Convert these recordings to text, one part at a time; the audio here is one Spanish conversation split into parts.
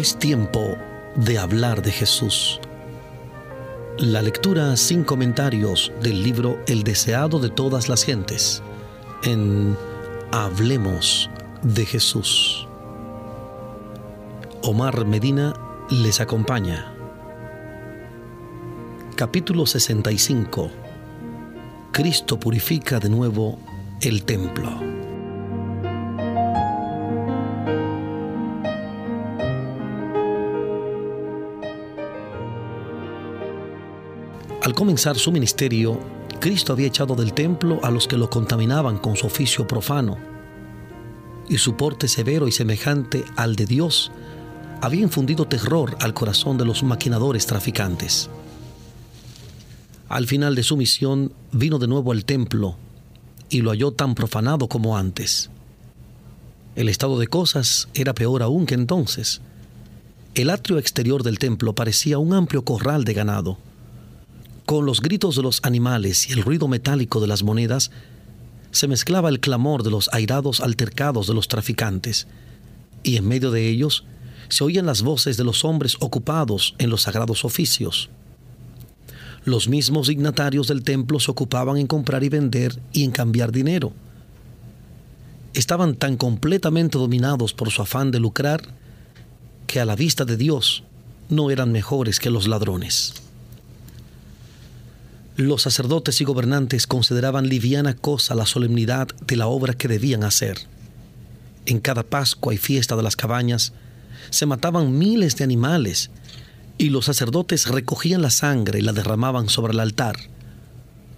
Es tiempo de hablar de Jesús. La lectura sin comentarios del libro El deseado de todas las gentes en Hablemos de Jesús. Omar Medina les acompaña. Capítulo 65. Cristo purifica de nuevo el templo. Comenzar su ministerio, Cristo había echado del templo a los que lo contaminaban con su oficio profano, y su porte severo y semejante al de Dios había infundido terror al corazón de los maquinadores traficantes. Al final de su misión vino de nuevo al templo y lo halló tan profanado como antes. El estado de cosas era peor aún que entonces. El atrio exterior del templo parecía un amplio corral de ganado con los gritos de los animales y el ruido metálico de las monedas, se mezclaba el clamor de los airados altercados de los traficantes, y en medio de ellos se oían las voces de los hombres ocupados en los sagrados oficios. Los mismos dignatarios del templo se ocupaban en comprar y vender y en cambiar dinero. Estaban tan completamente dominados por su afán de lucrar que a la vista de Dios no eran mejores que los ladrones. Los sacerdotes y gobernantes consideraban liviana cosa la solemnidad de la obra que debían hacer. En cada Pascua y fiesta de las cabañas se mataban miles de animales y los sacerdotes recogían la sangre y la derramaban sobre el altar.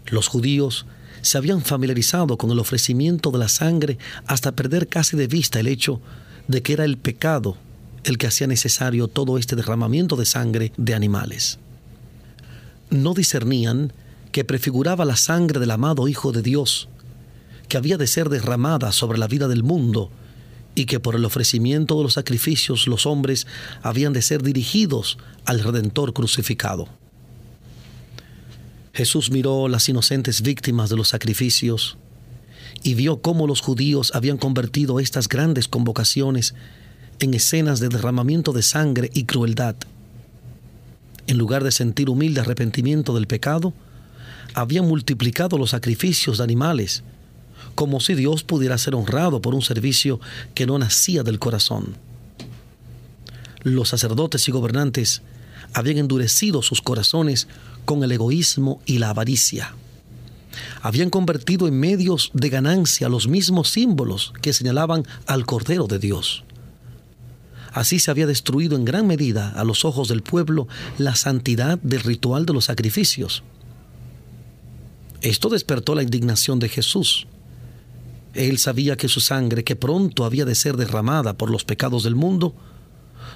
Los judíos se habían familiarizado con el ofrecimiento de la sangre hasta perder casi de vista el hecho de que era el pecado el que hacía necesario todo este derramamiento de sangre de animales. No discernían que prefiguraba la sangre del amado Hijo de Dios, que había de ser derramada sobre la vida del mundo y que por el ofrecimiento de los sacrificios los hombres habían de ser dirigidos al Redentor crucificado. Jesús miró las inocentes víctimas de los sacrificios y vio cómo los judíos habían convertido estas grandes convocaciones en escenas de derramamiento de sangre y crueldad. En lugar de sentir humilde arrepentimiento del pecado, había multiplicado los sacrificios de animales, como si Dios pudiera ser honrado por un servicio que no nacía del corazón. Los sacerdotes y gobernantes habían endurecido sus corazones con el egoísmo y la avaricia. Habían convertido en medios de ganancia los mismos símbolos que señalaban al Cordero de Dios. Así se había destruido en gran medida a los ojos del pueblo la santidad del ritual de los sacrificios esto despertó la indignación de Jesús. Él sabía que su sangre, que pronto había de ser derramada por los pecados del mundo,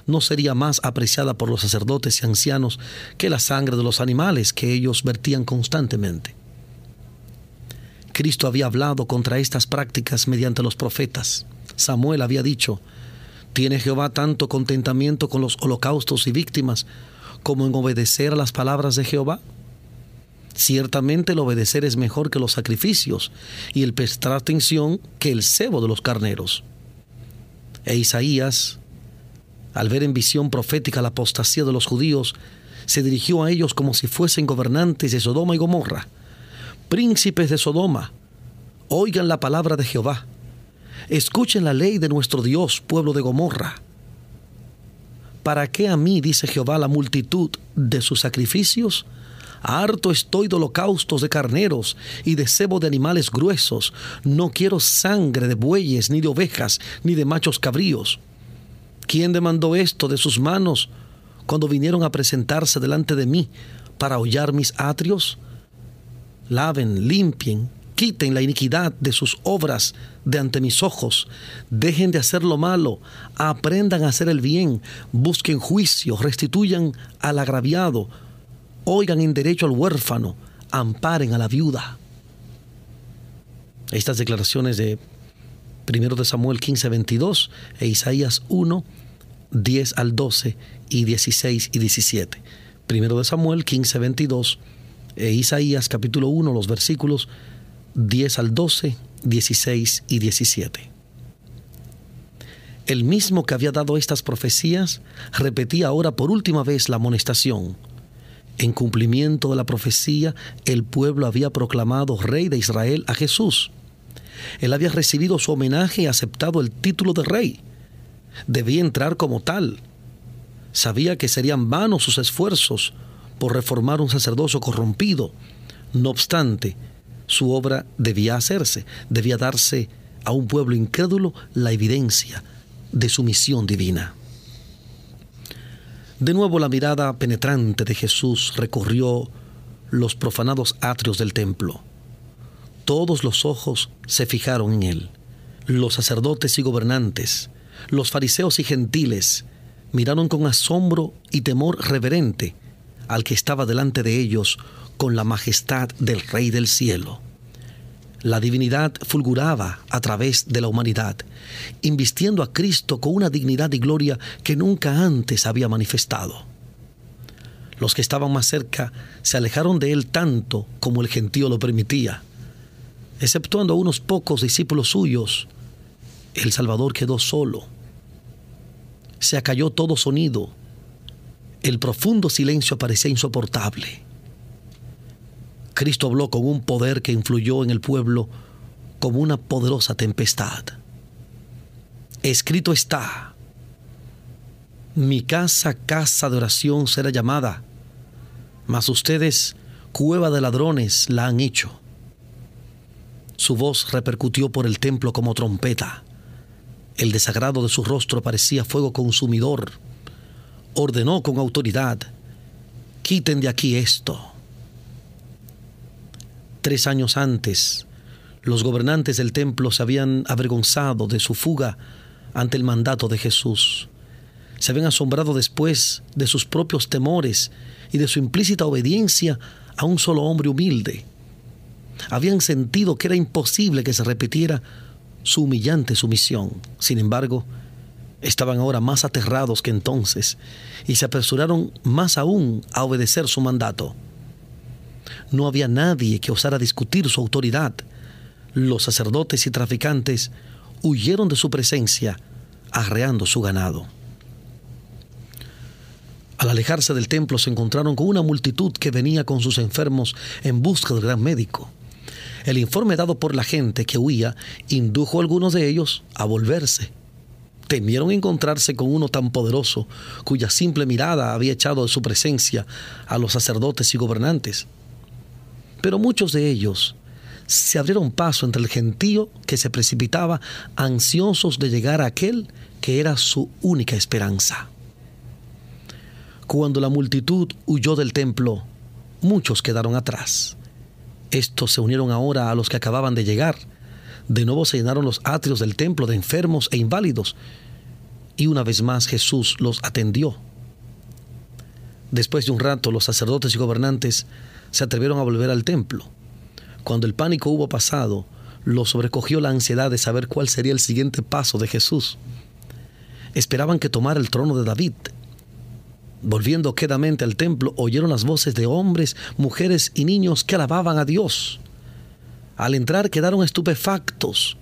no sería más apreciada por los sacerdotes y ancianos que la sangre de los animales que ellos vertían constantemente. Cristo había hablado contra estas prácticas mediante los profetas. Samuel había dicho, ¿tiene Jehová tanto contentamiento con los holocaustos y víctimas como en obedecer a las palabras de Jehová? Ciertamente el obedecer es mejor que los sacrificios y el prestar atención que el cebo de los carneros. E Isaías, al ver en visión profética la apostasía de los judíos, se dirigió a ellos como si fuesen gobernantes de Sodoma y Gomorra. Príncipes de Sodoma, oigan la palabra de Jehová. Escuchen la ley de nuestro Dios, pueblo de Gomorra. ¿Para qué a mí, dice Jehová, la multitud de sus sacrificios? Harto estoy de holocaustos de carneros y de cebo de animales gruesos. No quiero sangre de bueyes, ni de ovejas, ni de machos cabríos. ¿Quién demandó esto de sus manos cuando vinieron a presentarse delante de mí para hollar mis atrios? Laven, limpien, quiten la iniquidad de sus obras de ante mis ojos, dejen de hacer lo malo, aprendan a hacer el bien, busquen juicio, restituyan al agraviado, oigan en derecho al huérfano, amparen a la viuda. Estas declaraciones de 1 de Samuel 15, 22 e Isaías 1, 10 al 12 y 16 y 17. 1 de Samuel 15, 22 e Isaías capítulo 1, los versículos 10 al 12, 16 y 17. El mismo que había dado estas profecías repetía ahora por última vez la amonestación. En cumplimiento de la profecía, el pueblo había proclamado rey de Israel a Jesús. Él había recibido su homenaje y aceptado el título de rey. Debía entrar como tal. Sabía que serían vanos sus esfuerzos por reformar un sacerdocio corrompido. No obstante, su obra debía hacerse, debía darse a un pueblo incrédulo la evidencia de su misión divina. De nuevo la mirada penetrante de Jesús recorrió los profanados atrios del templo. Todos los ojos se fijaron en él. Los sacerdotes y gobernantes, los fariseos y gentiles, miraron con asombro y temor reverente al que estaba delante de ellos con la majestad del Rey del cielo. La divinidad fulguraba a través de la humanidad, invistiendo a Cristo con una dignidad y gloria que nunca antes había manifestado. Los que estaban más cerca se alejaron de él tanto como el gentío lo permitía. Exceptuando a unos pocos discípulos suyos, el Salvador quedó solo. Se acalló todo sonido. El profundo silencio parecía insoportable. Cristo habló con un poder que influyó en el pueblo como una poderosa tempestad. Escrito está, mi casa, casa de oración será llamada, mas ustedes, cueva de ladrones, la han hecho. Su voz repercutió por el templo como trompeta. El desagrado de su rostro parecía fuego consumidor. Ordenó con autoridad, quiten de aquí esto. Tres años antes, los gobernantes del templo se habían avergonzado de su fuga ante el mandato de Jesús. Se habían asombrado después de sus propios temores y de su implícita obediencia a un solo hombre humilde. Habían sentido que era imposible que se repitiera su humillante sumisión. Sin embargo, estaban ahora más aterrados que entonces y se apresuraron más aún a obedecer su mandato. No había nadie que osara discutir su autoridad. Los sacerdotes y traficantes huyeron de su presencia, arreando su ganado. Al alejarse del templo se encontraron con una multitud que venía con sus enfermos en busca del gran médico. El informe dado por la gente que huía indujo a algunos de ellos a volverse. Temieron encontrarse con uno tan poderoso, cuya simple mirada había echado de su presencia a los sacerdotes y gobernantes. Pero muchos de ellos se abrieron paso entre el gentío que se precipitaba ansiosos de llegar a aquel que era su única esperanza. Cuando la multitud huyó del templo, muchos quedaron atrás. Estos se unieron ahora a los que acababan de llegar. De nuevo se llenaron los atrios del templo de enfermos e inválidos. Y una vez más Jesús los atendió. Después de un rato los sacerdotes y gobernantes se atrevieron a volver al templo. Cuando el pánico hubo pasado, los sobrecogió la ansiedad de saber cuál sería el siguiente paso de Jesús. Esperaban que tomara el trono de David. Volviendo quedamente al templo, oyeron las voces de hombres, mujeres y niños que alababan a Dios. Al entrar quedaron estupefactos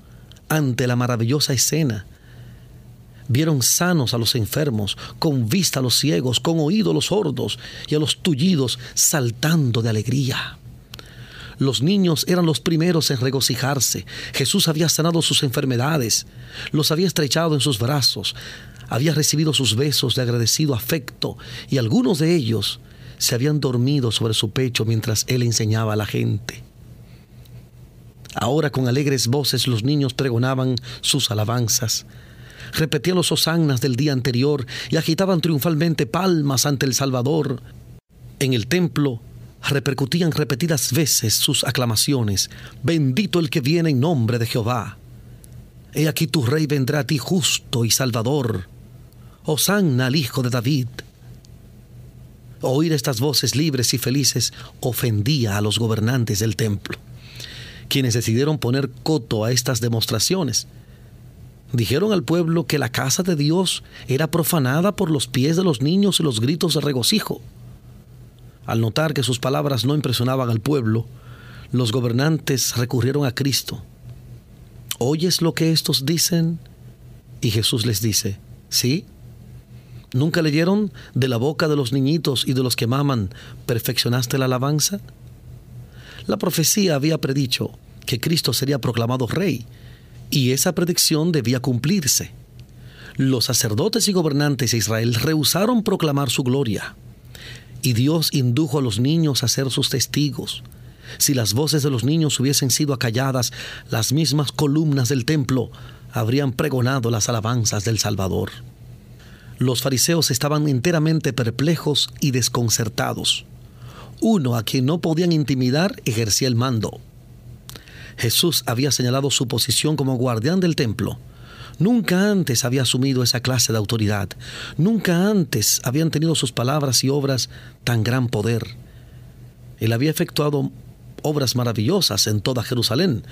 ante la maravillosa escena. Vieron sanos a los enfermos, con vista a los ciegos, con oído a los sordos y a los tullidos saltando de alegría. Los niños eran los primeros en regocijarse. Jesús había sanado sus enfermedades, los había estrechado en sus brazos, había recibido sus besos de agradecido afecto y algunos de ellos se habían dormido sobre su pecho mientras él enseñaba a la gente. Ahora con alegres voces los niños pregonaban sus alabanzas repetían los hosannas del día anterior y agitaban triunfalmente palmas ante el Salvador. En el templo repercutían repetidas veces sus aclamaciones. Bendito el que viene en nombre de Jehová. He aquí tu rey vendrá a ti justo y salvador. Hosanna al Hijo de David. Oír estas voces libres y felices ofendía a los gobernantes del templo, quienes decidieron poner coto a estas demostraciones dijeron al pueblo que la casa de Dios era profanada por los pies de los niños y los gritos de regocijo. Al notar que sus palabras no impresionaban al pueblo, los gobernantes recurrieron a Cristo. ¿Oyes lo que estos dicen? Y Jesús les dice, ¿sí? ¿Nunca leyeron de la boca de los niñitos y de los que maman, perfeccionaste la alabanza? La profecía había predicho que Cristo sería proclamado rey, y esa predicción debía cumplirse. Los sacerdotes y gobernantes de Israel rehusaron proclamar su gloria, y Dios indujo a los niños a ser sus testigos. Si las voces de los niños hubiesen sido acalladas, las mismas columnas del templo habrían pregonado las alabanzas del Salvador. Los fariseos estaban enteramente perplejos y desconcertados. Uno a quien no podían intimidar ejercía el mando. Jesús había señalado su posición como guardián del templo. Nunca antes había asumido esa clase de autoridad. Nunca antes habían tenido sus palabras y obras tan gran poder. Él había efectuado obras maravillosas en toda Jerusalén,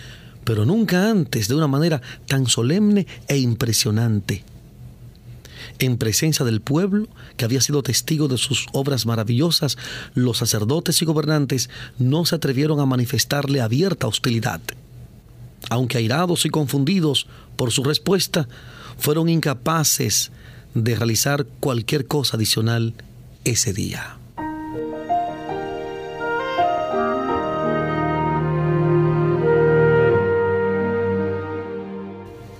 pero nunca antes de una manera tan solemne e impresionante. En presencia del pueblo, que había sido testigo de sus obras maravillosas, los sacerdotes y gobernantes no se atrevieron a manifestarle abierta hostilidad. Aunque airados y confundidos por su respuesta, fueron incapaces de realizar cualquier cosa adicional ese día.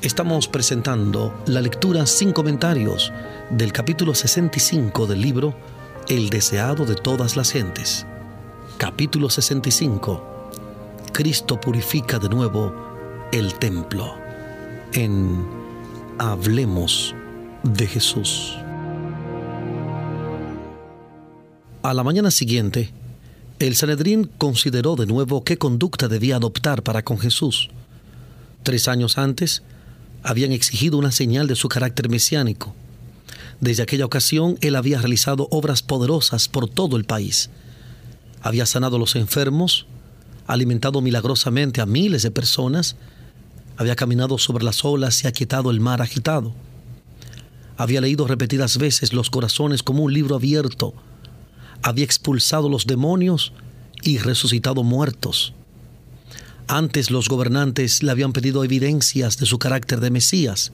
Estamos presentando la lectura sin comentarios del capítulo 65 del libro El deseado de todas las gentes. Capítulo 65. Cristo purifica de nuevo el templo. En Hablemos de Jesús. A la mañana siguiente, el Sanedrín consideró de nuevo qué conducta debía adoptar para con Jesús. Tres años antes, habían exigido una señal de su carácter mesiánico. Desde aquella ocasión él había realizado obras poderosas por todo el país. Había sanado los enfermos, alimentado milagrosamente a miles de personas, había caminado sobre las olas y aquietado el mar agitado. Había leído repetidas veces los corazones como un libro abierto. Había expulsado los demonios y resucitado muertos. Antes los gobernantes le habían pedido evidencias de su carácter de Mesías.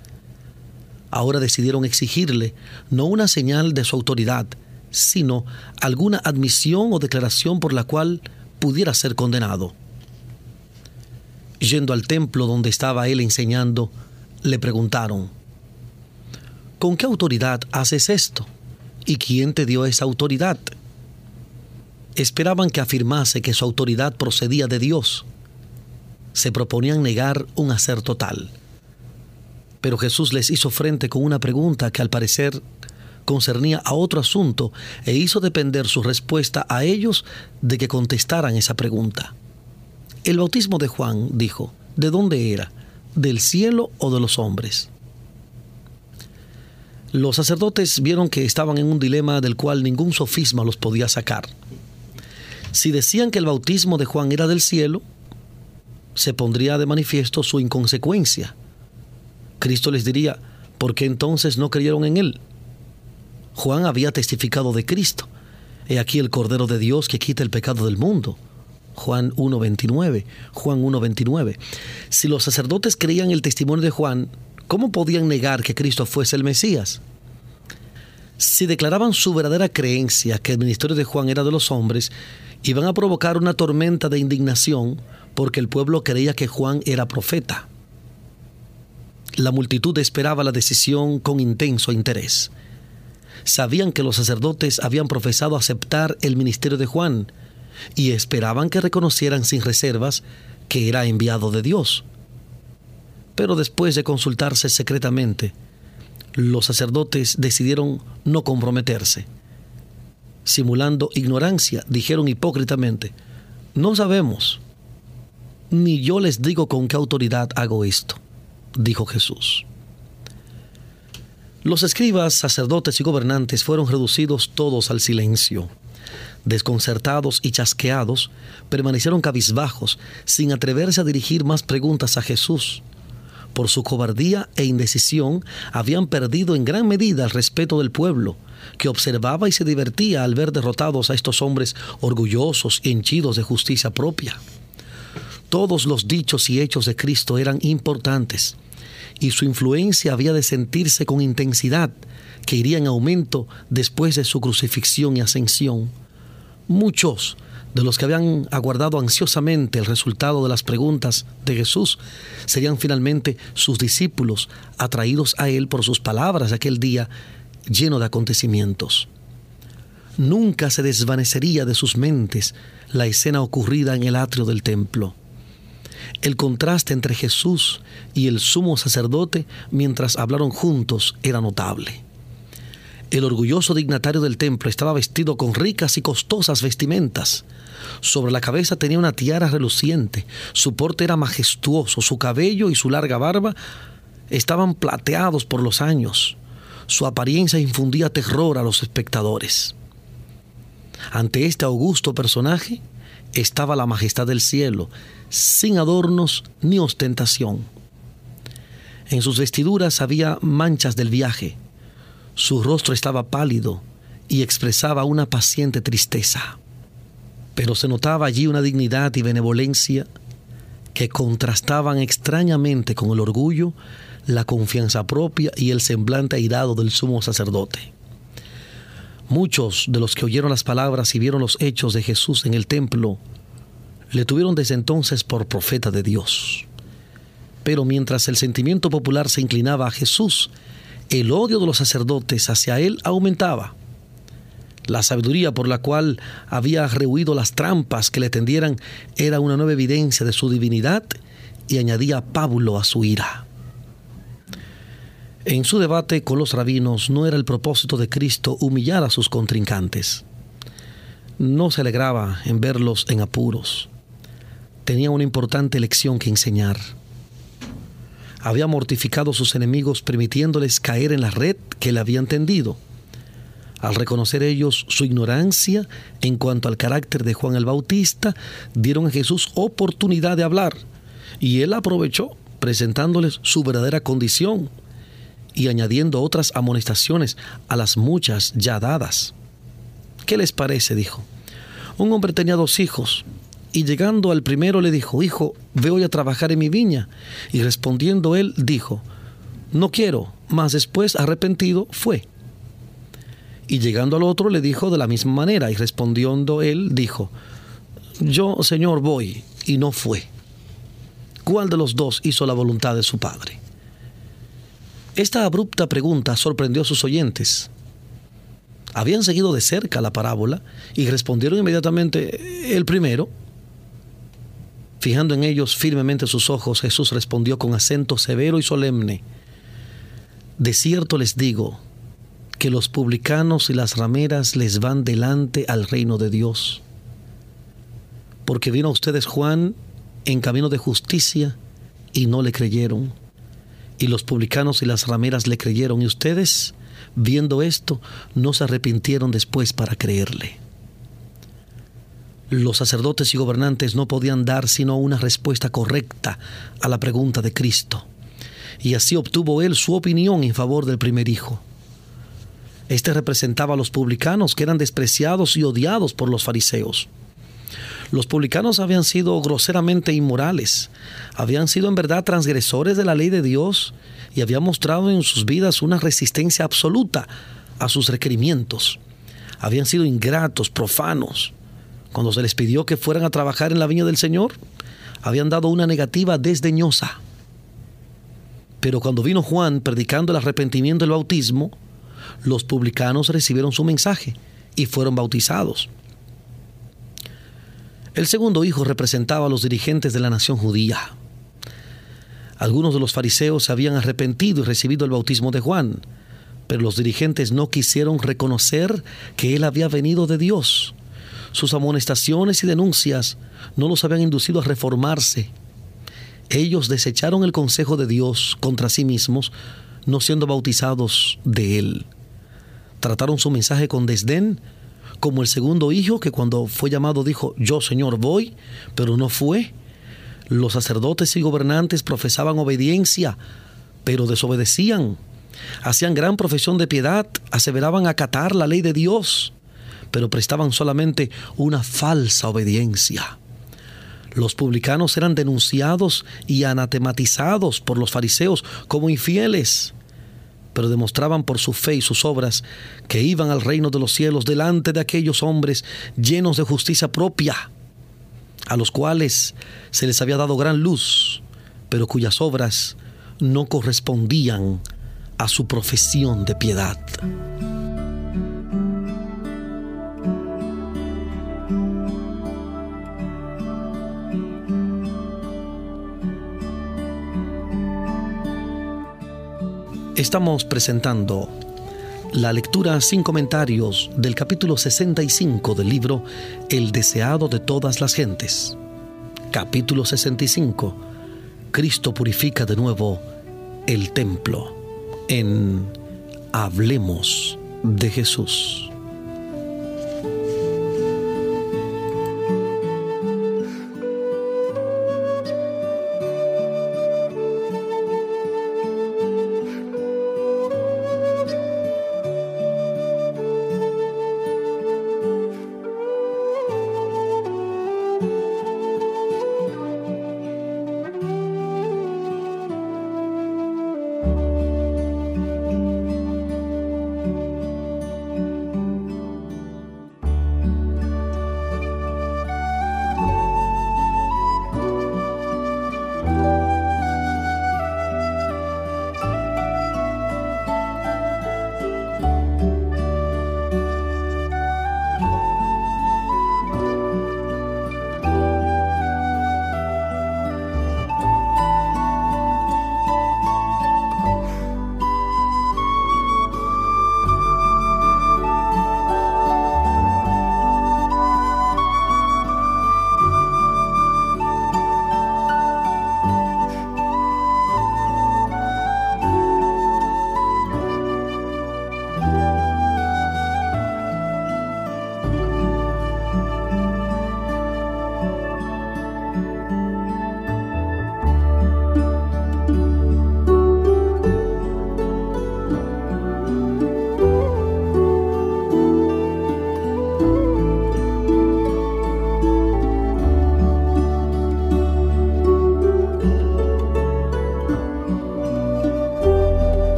Ahora decidieron exigirle no una señal de su autoridad, sino alguna admisión o declaración por la cual pudiera ser condenado. Yendo al templo donde estaba él enseñando, le preguntaron, ¿con qué autoridad haces esto? ¿Y quién te dio esa autoridad? Esperaban que afirmase que su autoridad procedía de Dios se proponían negar un hacer total. Pero Jesús les hizo frente con una pregunta que al parecer concernía a otro asunto e hizo depender su respuesta a ellos de que contestaran esa pregunta. El bautismo de Juan, dijo, ¿de dónde era? ¿Del cielo o de los hombres? Los sacerdotes vieron que estaban en un dilema del cual ningún sofisma los podía sacar. Si decían que el bautismo de Juan era del cielo, se pondría de manifiesto su inconsecuencia. Cristo les diría, ¿por qué entonces no creyeron en Él? Juan había testificado de Cristo. He aquí el Cordero de Dios que quita el pecado del mundo. Juan 1.29. Juan 1.29. Si los sacerdotes creían el testimonio de Juan, ¿cómo podían negar que Cristo fuese el Mesías? Si declaraban su verdadera creencia que el ministerio de Juan era de los hombres, iban a provocar una tormenta de indignación porque el pueblo creía que Juan era profeta. La multitud esperaba la decisión con intenso interés. Sabían que los sacerdotes habían profesado aceptar el ministerio de Juan y esperaban que reconocieran sin reservas que era enviado de Dios. Pero después de consultarse secretamente, los sacerdotes decidieron no comprometerse. Simulando ignorancia, dijeron hipócritamente, no sabemos ni yo les digo con qué autoridad hago esto, dijo Jesús. Los escribas, sacerdotes y gobernantes fueron reducidos todos al silencio. Desconcertados y chasqueados, permanecieron cabizbajos, sin atreverse a dirigir más preguntas a Jesús. Por su cobardía e indecisión habían perdido en gran medida el respeto del pueblo, que observaba y se divertía al ver derrotados a estos hombres orgullosos y henchidos de justicia propia. Todos los dichos y hechos de Cristo eran importantes. y su influencia había de sentirse con intensidad, que iría en aumento después de su crucifixión y ascensión. Muchos de los que habían aguardado ansiosamente el resultado de las preguntas de Jesús serían finalmente sus discípulos, atraídos a Él por sus palabras de aquel día lleno de acontecimientos. Nunca se desvanecería de sus mentes la escena ocurrida en el atrio del templo. El contraste entre Jesús y el sumo sacerdote mientras hablaron juntos era notable. El orgulloso dignatario del templo estaba vestido con ricas y costosas vestimentas. Sobre la cabeza tenía una tiara reluciente, su porte era majestuoso, su cabello y su larga barba estaban plateados por los años. Su apariencia infundía terror a los espectadores. Ante este augusto personaje estaba la majestad del cielo, sin adornos ni ostentación. En sus vestiduras había manchas del viaje. Su rostro estaba pálido y expresaba una paciente tristeza. Pero se notaba allí una dignidad y benevolencia que contrastaban extrañamente con el orgullo, la confianza propia y el semblante airado del sumo sacerdote. Muchos de los que oyeron las palabras y vieron los hechos de Jesús en el templo le tuvieron desde entonces por profeta de Dios. Pero mientras el sentimiento popular se inclinaba a Jesús, el odio de los sacerdotes hacia él aumentaba. La sabiduría por la cual había rehuido las trampas que le tendieran era una nueva evidencia de su divinidad y añadía Pablo a su ira. En su debate con los rabinos no era el propósito de Cristo humillar a sus contrincantes. No se alegraba en verlos en apuros tenía una importante lección que enseñar. Había mortificado a sus enemigos permitiéndoles caer en la red que le habían tendido. Al reconocer ellos su ignorancia en cuanto al carácter de Juan el Bautista, dieron a Jesús oportunidad de hablar y él aprovechó presentándoles su verdadera condición y añadiendo otras amonestaciones a las muchas ya dadas. ¿Qué les parece? dijo. Un hombre tenía dos hijos y llegando al primero le dijo, Hijo, ve hoy a trabajar en mi viña. Y respondiendo él, dijo, No quiero, mas después arrepentido fue. Y llegando al otro le dijo de la misma manera, y respondiendo él, dijo, Yo, Señor, voy, y no fue. ¿Cuál de los dos hizo la voluntad de su padre? Esta abrupta pregunta sorprendió a sus oyentes. Habían seguido de cerca la parábola y respondieron inmediatamente el primero. Fijando en ellos firmemente sus ojos, Jesús respondió con acento severo y solemne, De cierto les digo que los publicanos y las rameras les van delante al reino de Dios. Porque vino a ustedes Juan en camino de justicia y no le creyeron. Y los publicanos y las rameras le creyeron y ustedes, viendo esto, no se arrepintieron después para creerle los sacerdotes y gobernantes no podían dar sino una respuesta correcta a la pregunta de Cristo. Y así obtuvo él su opinión en favor del primer hijo. Este representaba a los publicanos que eran despreciados y odiados por los fariseos. Los publicanos habían sido groseramente inmorales, habían sido en verdad transgresores de la ley de Dios y habían mostrado en sus vidas una resistencia absoluta a sus requerimientos. Habían sido ingratos, profanos, cuando se les pidió que fueran a trabajar en la viña del Señor, habían dado una negativa desdeñosa. Pero cuando vino Juan predicando el arrepentimiento del bautismo, los publicanos recibieron su mensaje y fueron bautizados. El segundo hijo representaba a los dirigentes de la nación judía. Algunos de los fariseos se habían arrepentido y recibido el bautismo de Juan, pero los dirigentes no quisieron reconocer que él había venido de Dios sus amonestaciones y denuncias no los habían inducido a reformarse. Ellos desecharon el consejo de Dios contra sí mismos, no siendo bautizados de Él. Trataron su mensaje con desdén, como el segundo hijo que cuando fue llamado dijo, yo Señor voy, pero no fue. Los sacerdotes y gobernantes profesaban obediencia, pero desobedecían. Hacían gran profesión de piedad, aseveraban acatar la ley de Dios, pero prestaban solamente una falsa obediencia. Los publicanos eran denunciados y anatematizados por los fariseos como infieles, pero demostraban por su fe y sus obras que iban al reino de los cielos delante de aquellos hombres llenos de justicia propia, a los cuales se les había dado gran luz, pero cuyas obras no correspondían a su profesión de piedad. Estamos presentando la lectura sin comentarios del capítulo 65 del libro El deseado de todas las gentes. Capítulo 65. Cristo purifica de nuevo el templo. En Hablemos de Jesús.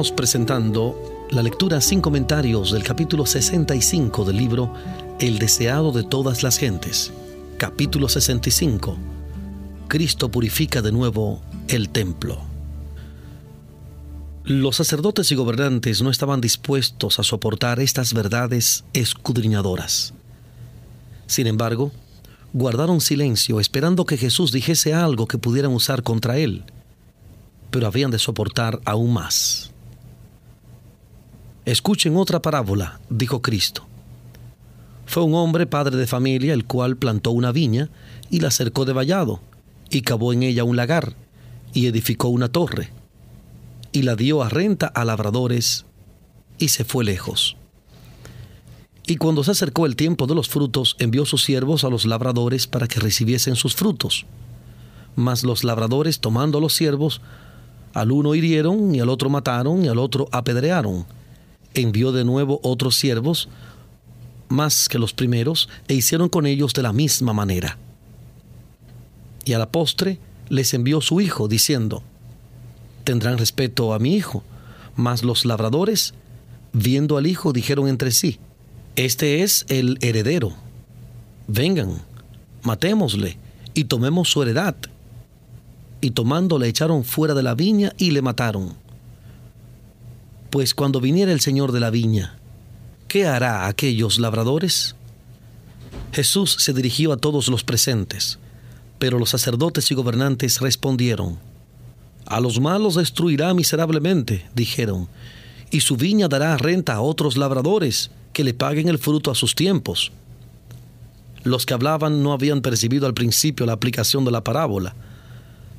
Presentando la lectura sin comentarios del capítulo 65 del libro El deseado de todas las gentes. Capítulo 65. Cristo purifica de nuevo el templo. Los sacerdotes y gobernantes no estaban dispuestos a soportar estas verdades escudriñadoras. Sin embargo, guardaron silencio esperando que Jesús dijese algo que pudieran usar contra él, pero habían de soportar aún más. Escuchen otra parábola, dijo Cristo. Fue un hombre padre de familia el cual plantó una viña y la cercó de vallado, y cavó en ella un lagar, y edificó una torre, y la dio a renta a labradores, y se fue lejos. Y cuando se acercó el tiempo de los frutos, envió sus siervos a los labradores para que recibiesen sus frutos. Mas los labradores, tomando a los siervos, al uno hirieron, y al otro mataron, y al otro apedrearon envió de nuevo otros siervos, más que los primeros, e hicieron con ellos de la misma manera. Y a la postre les envió su hijo, diciendo, tendrán respeto a mi hijo. Mas los labradores, viendo al hijo, dijeron entre sí, este es el heredero. Vengan, matémosle y tomemos su heredad. Y tomando le echaron fuera de la viña y le mataron. Pues cuando viniera el Señor de la viña, ¿qué hará aquellos labradores? Jesús se dirigió a todos los presentes, pero los sacerdotes y gobernantes respondieron, A los malos destruirá miserablemente, dijeron, y su viña dará renta a otros labradores que le paguen el fruto a sus tiempos. Los que hablaban no habían percibido al principio la aplicación de la parábola,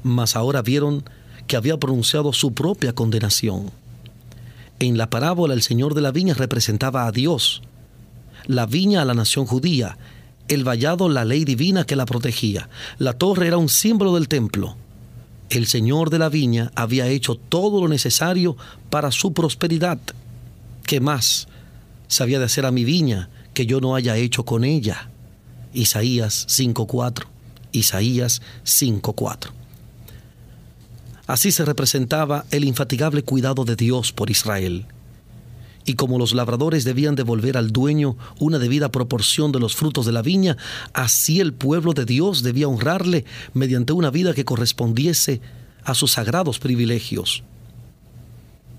mas ahora vieron que había pronunciado su propia condenación. En la parábola el Señor de la viña representaba a Dios, la viña a la nación judía, el vallado la ley divina que la protegía, la torre era un símbolo del templo. El Señor de la viña había hecho todo lo necesario para su prosperidad. ¿Qué más sabía de hacer a mi viña que yo no haya hecho con ella? Isaías 5.4. Isaías 5.4. Así se representaba el infatigable cuidado de Dios por Israel. Y como los labradores debían devolver al dueño una debida proporción de los frutos de la viña, así el pueblo de Dios debía honrarle mediante una vida que correspondiese a sus sagrados privilegios.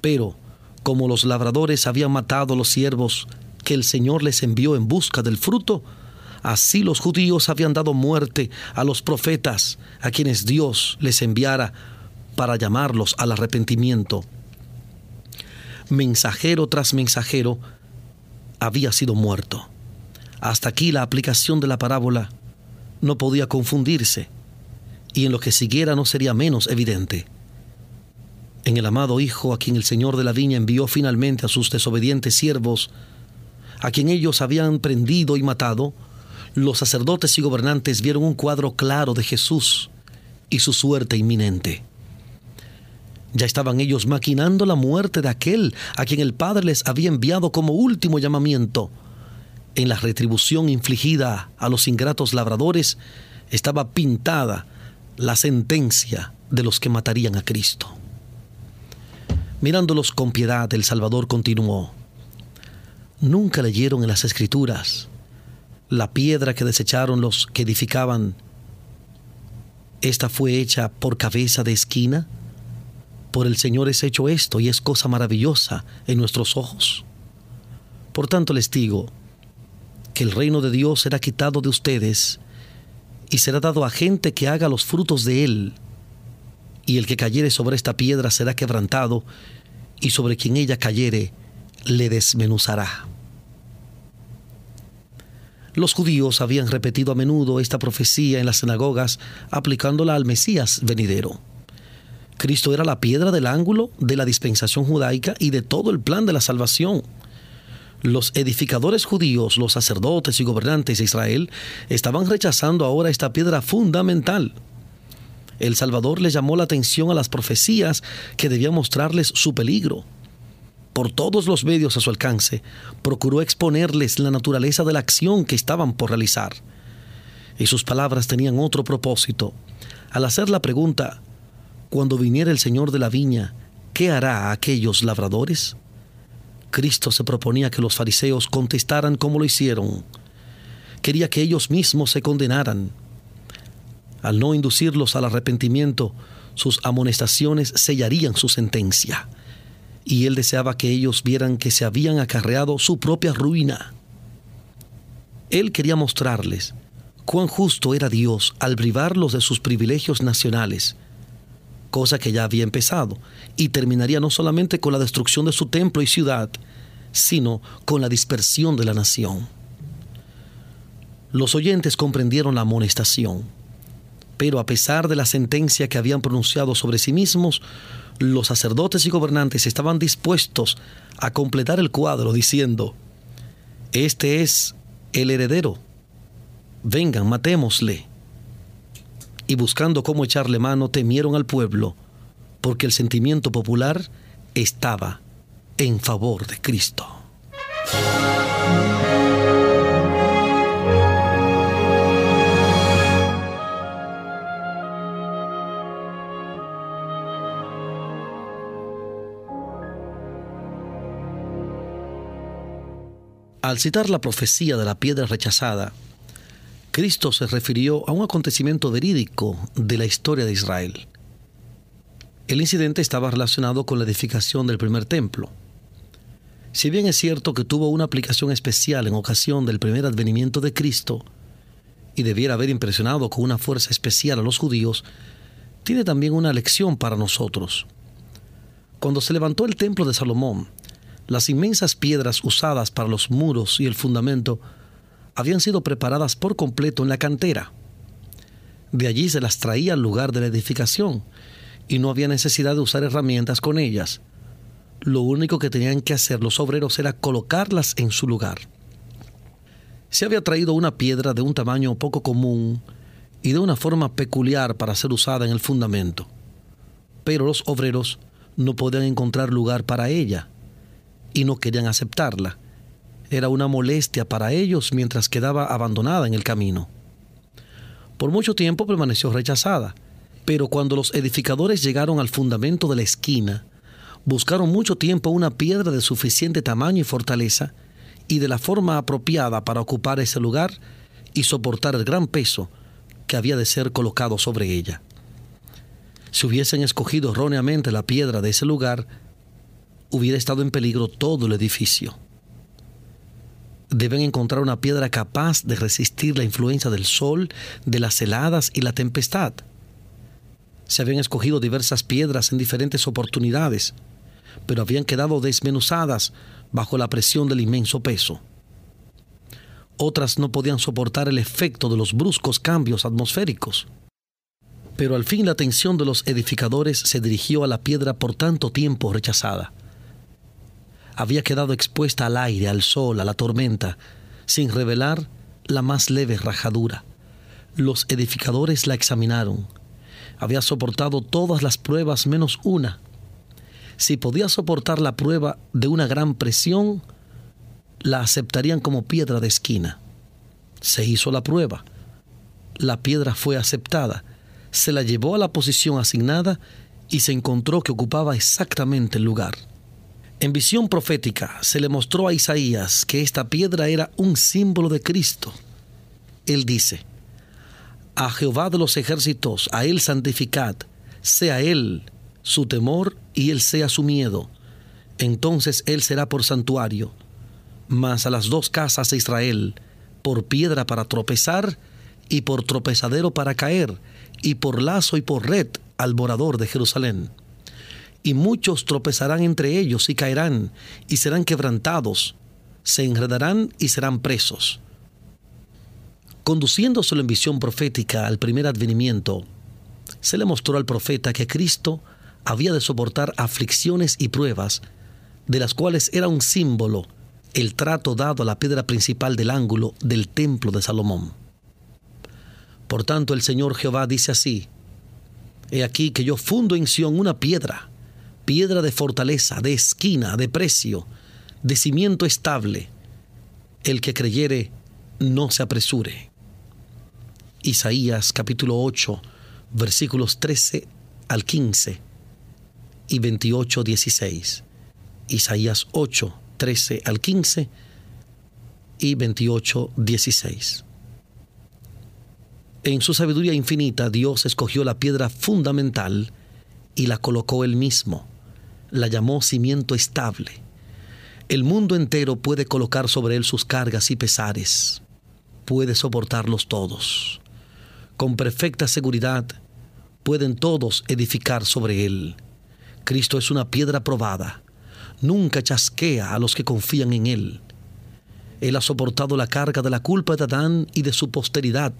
Pero, como los labradores habían matado a los siervos que el Señor les envió en busca del fruto, así los judíos habían dado muerte a los profetas a quienes Dios les enviara para llamarlos al arrepentimiento. Mensajero tras mensajero había sido muerto. Hasta aquí la aplicación de la parábola no podía confundirse y en lo que siguiera no sería menos evidente. En el amado Hijo a quien el Señor de la Viña envió finalmente a sus desobedientes siervos, a quien ellos habían prendido y matado, los sacerdotes y gobernantes vieron un cuadro claro de Jesús y su suerte inminente. Ya estaban ellos maquinando la muerte de aquel a quien el Padre les había enviado como último llamamiento. En la retribución infligida a los ingratos labradores estaba pintada la sentencia de los que matarían a Cristo. Mirándolos con piedad, el Salvador continuó. Nunca leyeron en las Escrituras la piedra que desecharon los que edificaban. Esta fue hecha por cabeza de esquina por el Señor es hecho esto y es cosa maravillosa en nuestros ojos. Por tanto les digo que el reino de Dios será quitado de ustedes y será dado a gente que haga los frutos de él. Y el que cayere sobre esta piedra será quebrantado, y sobre quien ella cayere le desmenuzará. Los judíos habían repetido a menudo esta profecía en las sinagogas, aplicándola al Mesías venidero. Cristo era la piedra del ángulo de la dispensación judaica y de todo el plan de la salvación. Los edificadores judíos, los sacerdotes y gobernantes de Israel estaban rechazando ahora esta piedra fundamental. El Salvador les llamó la atención a las profecías que debían mostrarles su peligro. Por todos los medios a su alcance, procuró exponerles la naturaleza de la acción que estaban por realizar. Y sus palabras tenían otro propósito. Al hacer la pregunta, cuando viniera el Señor de la viña, ¿qué hará a aquellos labradores? Cristo se proponía que los fariseos contestaran como lo hicieron. Quería que ellos mismos se condenaran. Al no inducirlos al arrepentimiento, sus amonestaciones sellarían su sentencia. Y él deseaba que ellos vieran que se habían acarreado su propia ruina. Él quería mostrarles cuán justo era Dios al privarlos de sus privilegios nacionales cosa que ya había empezado, y terminaría no solamente con la destrucción de su templo y ciudad, sino con la dispersión de la nación. Los oyentes comprendieron la amonestación, pero a pesar de la sentencia que habían pronunciado sobre sí mismos, los sacerdotes y gobernantes estaban dispuestos a completar el cuadro diciendo, Este es el heredero, vengan, matémosle y buscando cómo echarle mano temieron al pueblo, porque el sentimiento popular estaba en favor de Cristo. Al citar la profecía de la piedra rechazada, Cristo se refirió a un acontecimiento verídico de la historia de Israel. El incidente estaba relacionado con la edificación del primer templo. Si bien es cierto que tuvo una aplicación especial en ocasión del primer advenimiento de Cristo y debiera haber impresionado con una fuerza especial a los judíos, tiene también una lección para nosotros. Cuando se levantó el templo de Salomón, las inmensas piedras usadas para los muros y el fundamento habían sido preparadas por completo en la cantera. De allí se las traía al lugar de la edificación y no había necesidad de usar herramientas con ellas, Lo único que tenían que hacer los obreros era colocarlas en su lugar. Se había traído una piedra de un tamaño poco común y de una forma peculiar para ser usada en el fundamento, pero los obreros no podían encontrar lugar para ella y no querían aceptarla. Era una molestia para ellos mientras quedaba abandonada en el camino. Por mucho tiempo permaneció rechazada, pero cuando los edificadores llegaron al fundamento de la esquina, buscaron mucho tiempo una piedra de suficiente tamaño y fortaleza y de la forma apropiada para ocupar ese lugar y soportar el gran peso que había de ser colocado sobre ella. Si hubiesen escogido erróneamente la piedra de ese lugar, hubiera estado en peligro todo el edificio. Deben encontrar una piedra capaz de resistir la influencia del sol, de las heladas y la tempestad. Se habían escogido diversas piedras en diferentes oportunidades, pero habían quedado desmenuzadas bajo la presión del inmenso peso. Otras no podían soportar el efecto de los bruscos cambios atmosféricos. Pero al fin la atención de los edificadores se dirigió a la piedra por tanto tiempo rechazada. Había quedado expuesta al aire, al sol, a la tormenta, sin revelar la más leve rajadura. Los edificadores la examinaron. Había soportado todas las pruebas menos una. Si podía soportar la prueba de una gran presión, la aceptarían como piedra de esquina. Se hizo la prueba. La piedra fue aceptada se la llevó a la posición asignada y se encontró que ocupaba exactamente el lugar. En visión profética se le mostró a Isaías que esta piedra era un símbolo de Cristo. Él dice, a Jehová de los ejércitos, a Él santificad, sea Él su temor y Él sea su miedo. Entonces Él será por santuario, mas a las dos casas de Israel, por piedra para tropezar y por tropezadero para caer, y por lazo y por red al morador de Jerusalén. Y muchos tropezarán entre ellos y caerán, y serán quebrantados, se enredarán y serán presos. Conduciéndoselo en visión profética al primer advenimiento, se le mostró al profeta que Cristo había de soportar aflicciones y pruebas, de las cuales era un símbolo el trato dado a la piedra principal del ángulo del templo de Salomón. Por tanto, el Señor Jehová dice así, He aquí que yo fundo en Sión una piedra, piedra de fortaleza, de esquina, de precio, de cimiento estable. El que creyere, no se apresure. Isaías capítulo 8, versículos 13 al 15 y 28, 16. Isaías 8, 13 al 15 y 28, 16. En su sabiduría infinita, Dios escogió la piedra fundamental y la colocó él mismo. La llamó cimiento estable. El mundo entero puede colocar sobre él sus cargas y pesares. Puede soportarlos todos. Con perfecta seguridad, pueden todos edificar sobre él. Cristo es una piedra probada. Nunca chasquea a los que confían en él. Él ha soportado la carga de la culpa de Adán y de su posteridad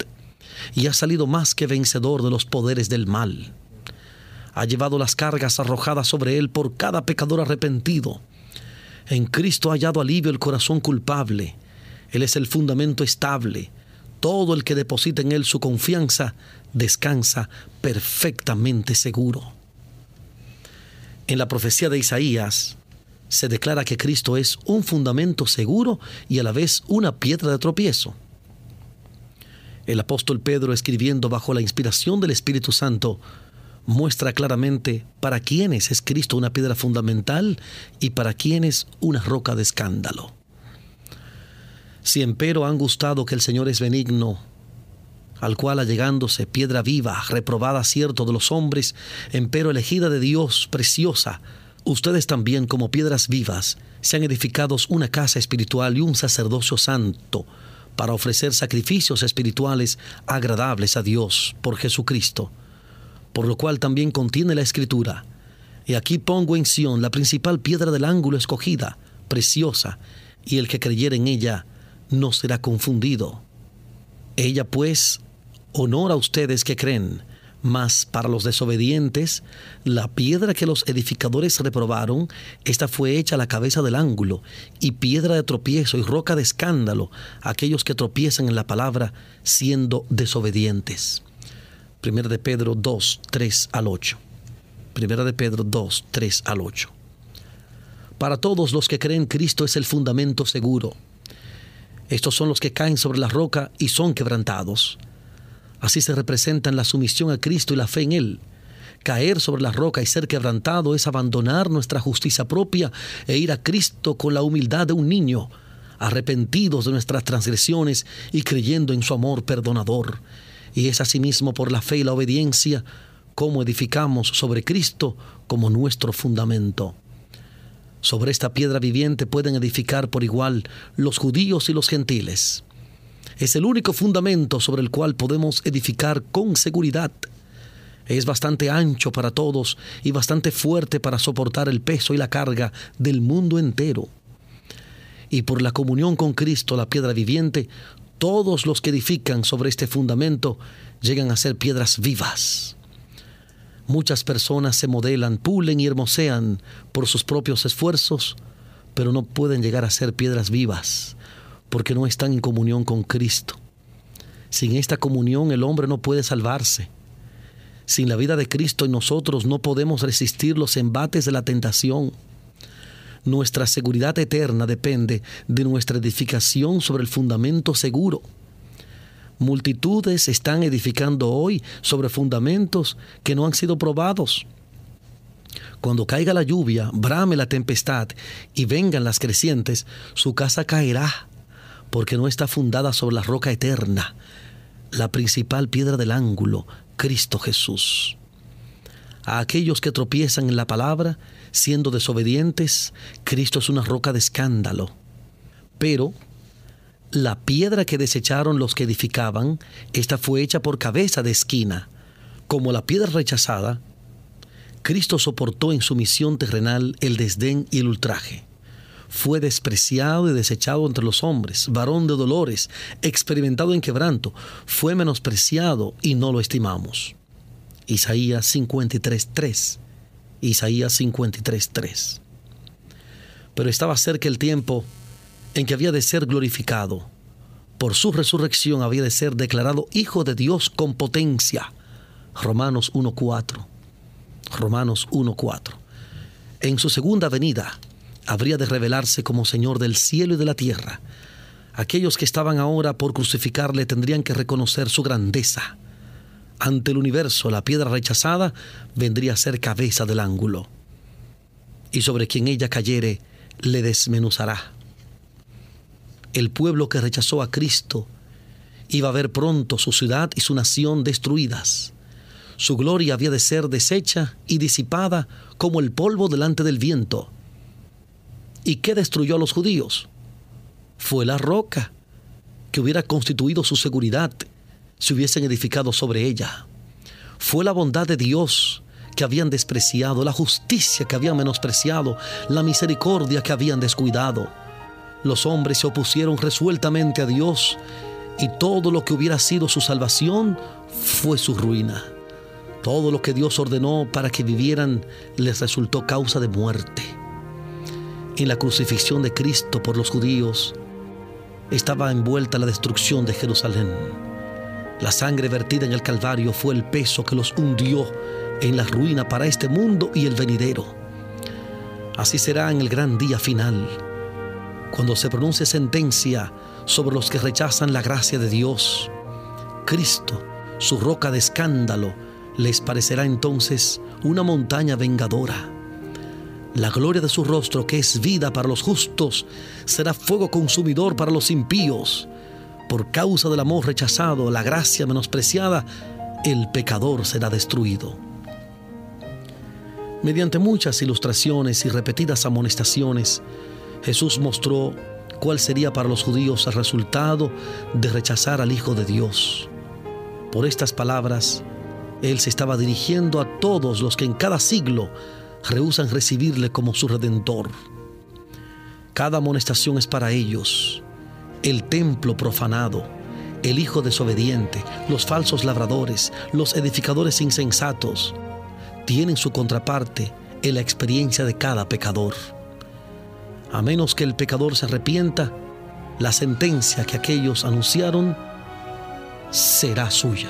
y ha salido más que vencedor de los poderes del mal. Ha llevado las cargas arrojadas sobre él por cada pecador arrepentido. En Cristo ha hallado alivio el corazón culpable. Él es el fundamento estable. Todo el que deposita en él su confianza descansa perfectamente seguro. En la profecía de Isaías se declara que Cristo es un fundamento seguro y a la vez una piedra de tropiezo. El apóstol Pedro, escribiendo bajo la inspiración del Espíritu Santo, muestra claramente para quiénes es Cristo una piedra fundamental y para quiénes una roca de escándalo. Si empero han gustado que el Señor es benigno, al cual allegándose piedra viva, reprobada cierto de los hombres, empero elegida de Dios, preciosa, ustedes también como piedras vivas, sean edificados una casa espiritual y un sacerdocio santo, para ofrecer sacrificios espirituales agradables a Dios por Jesucristo, por lo cual también contiene la Escritura. Y aquí pongo en Sión la principal piedra del ángulo escogida, preciosa, y el que creyere en ella no será confundido. Ella pues honora a ustedes que creen, Mas para los desobedientes, la piedra que los edificadores reprobaron, esta fue hecha a la cabeza del ángulo, y piedra de tropiezo y roca de escándalo, aquellos que tropiezan en la palabra siendo desobedientes. Primera de Pedro 2, 3 al 8. Primera de Pedro 2, 3 al 8. Para todos los que creen Cristo es el fundamento seguro. Estos son los que caen sobre la roca y son quebrantados. Así se representan la sumisión a Cristo y la fe en Él. Caer sobre la roca y ser quebrantado es abandonar nuestra justicia propia e ir a Cristo con la humildad de un niño, arrepentidos de nuestras transgresiones y creyendo en su amor perdonador. Y es asimismo por la fe y la obediencia como edificamos sobre Cristo como nuestro fundamento. Sobre esta piedra viviente pueden edificar por igual los judíos y los gentiles es el único fundamento sobre el cual podemos edificar con seguridad. Es bastante ancho para todos y bastante fuerte para soportar el peso y la carga del mundo entero. Y por la comunión con Cristo, la piedra viviente, todos los que edifican sobre este fundamento llegan a ser piedras vivas. Muchas personas se modelan, pulen y hermosean por sus propios esfuerzos, pero no pueden llegar a ser piedras vivas porque no están en comunión con Cristo. Sin esta comunión el hombre no puede salvarse. Sin la vida de Cristo en nosotros no podemos resistir los embates de la tentación. Nuestra seguridad eterna depende de nuestra edificación sobre el fundamento seguro. Multitudes están edificando hoy sobre fundamentos que no han sido probados. Cuando caiga la lluvia, brame la tempestad y vengan las crecientes, su casa caerá porque no está fundada sobre la roca eterna, la principal piedra del ángulo, Cristo Jesús. A aquellos que tropiezan en la palabra, siendo desobedientes, Cristo es una roca de escándalo. Pero la piedra que desecharon los que edificaban, esta fue hecha por cabeza de esquina. Como la piedra rechazada, Cristo soportó en su misión terrenal el desdén y el ultraje fue despreciado y desechado entre los hombres, varón de dolores, experimentado en quebranto, fue menospreciado y no lo estimamos. Isaías 53.3. Isaías 53.3. Pero estaba cerca el tiempo en que había de ser glorificado. Por su resurrección había de ser declarado Hijo de Dios con potencia. Romanos 1.4. Romanos 1.4. En su segunda venida, habría de revelarse como Señor del cielo y de la tierra. Aquellos que estaban ahora por crucificarle tendrían que reconocer su grandeza. Ante el universo, la piedra rechazada vendría a ser cabeza del ángulo. Y sobre quien ella cayere, le desmenuzará. El pueblo que rechazó a Cristo iba a ver pronto su ciudad y su nación destruidas. Su gloria había de ser deshecha y disipada como el polvo delante del viento ¿Y qué destruyó a los judíos? Fue la roca que hubiera constituido su seguridad si hubiesen edificado sobre ella. Fue la bondad de Dios que habían despreciado, la justicia que habían menospreciado, la misericordia que habían descuidado. Los hombres se opusieron resueltamente a Dios y todo lo que hubiera sido su salvación fue su ruina. Todo lo que Dios ordenó para que vivieran les resultó causa de muerte en la crucifixión de Cristo por los judíos estaba envuelta la destrucción de Jerusalén. La sangre vertida en el Calvario fue el peso que los hundió en la ruina para este mundo y el venidero. Así será en el gran día final, cuando se pronuncie sentencia sobre los que rechazan la gracia de Dios. Cristo, su roca de escándalo, les parecerá entonces una montaña vengadora la gloria de su rostro, que es vida para los justos, será fuego consumidor para los impíos. Por causa del amor rechazado, la gracia menospreciada, el pecador será destruido. Mediante muchas ilustraciones y repetidas amonestaciones, Jesús mostró cuál sería para los judíos el resultado de rechazar al Hijo de Dios. Por estas palabras, Él se estaba dirigiendo a todos los que en cada siglo rehusan recibirle como su redentor. Cada amonestación es para ellos. El templo profanado, el hijo desobediente, los falsos labradores, los edificadores insensatos, tienen su contraparte en la experiencia de cada pecador. A menos que el pecador se arrepienta, la sentencia que aquellos anunciaron será suya.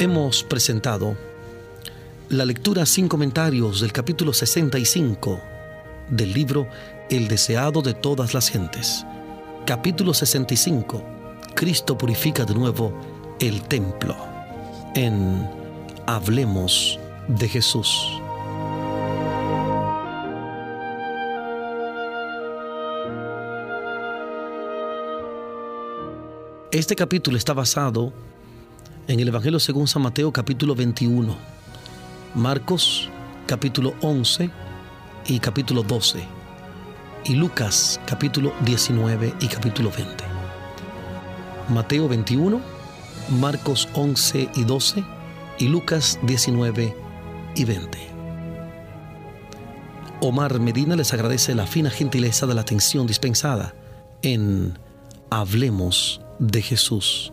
Hemos presentado la lectura sin comentarios del capítulo 65 del libro El deseado de todas las gentes. Capítulo 65. Cristo purifica de nuevo el templo. En Hablemos de Jesús. Este capítulo está basado en el Evangelio según San Mateo capítulo 21 Marcos capítulo 11 y capítulo 12 y Lucas capítulo 19 y capítulo 20. Mateo 21, Marcos 11 y 12 y Lucas 19 y 20. Omar Medina les agradece la fina gentileza de la atención dispensada en Hablemos de Jesús.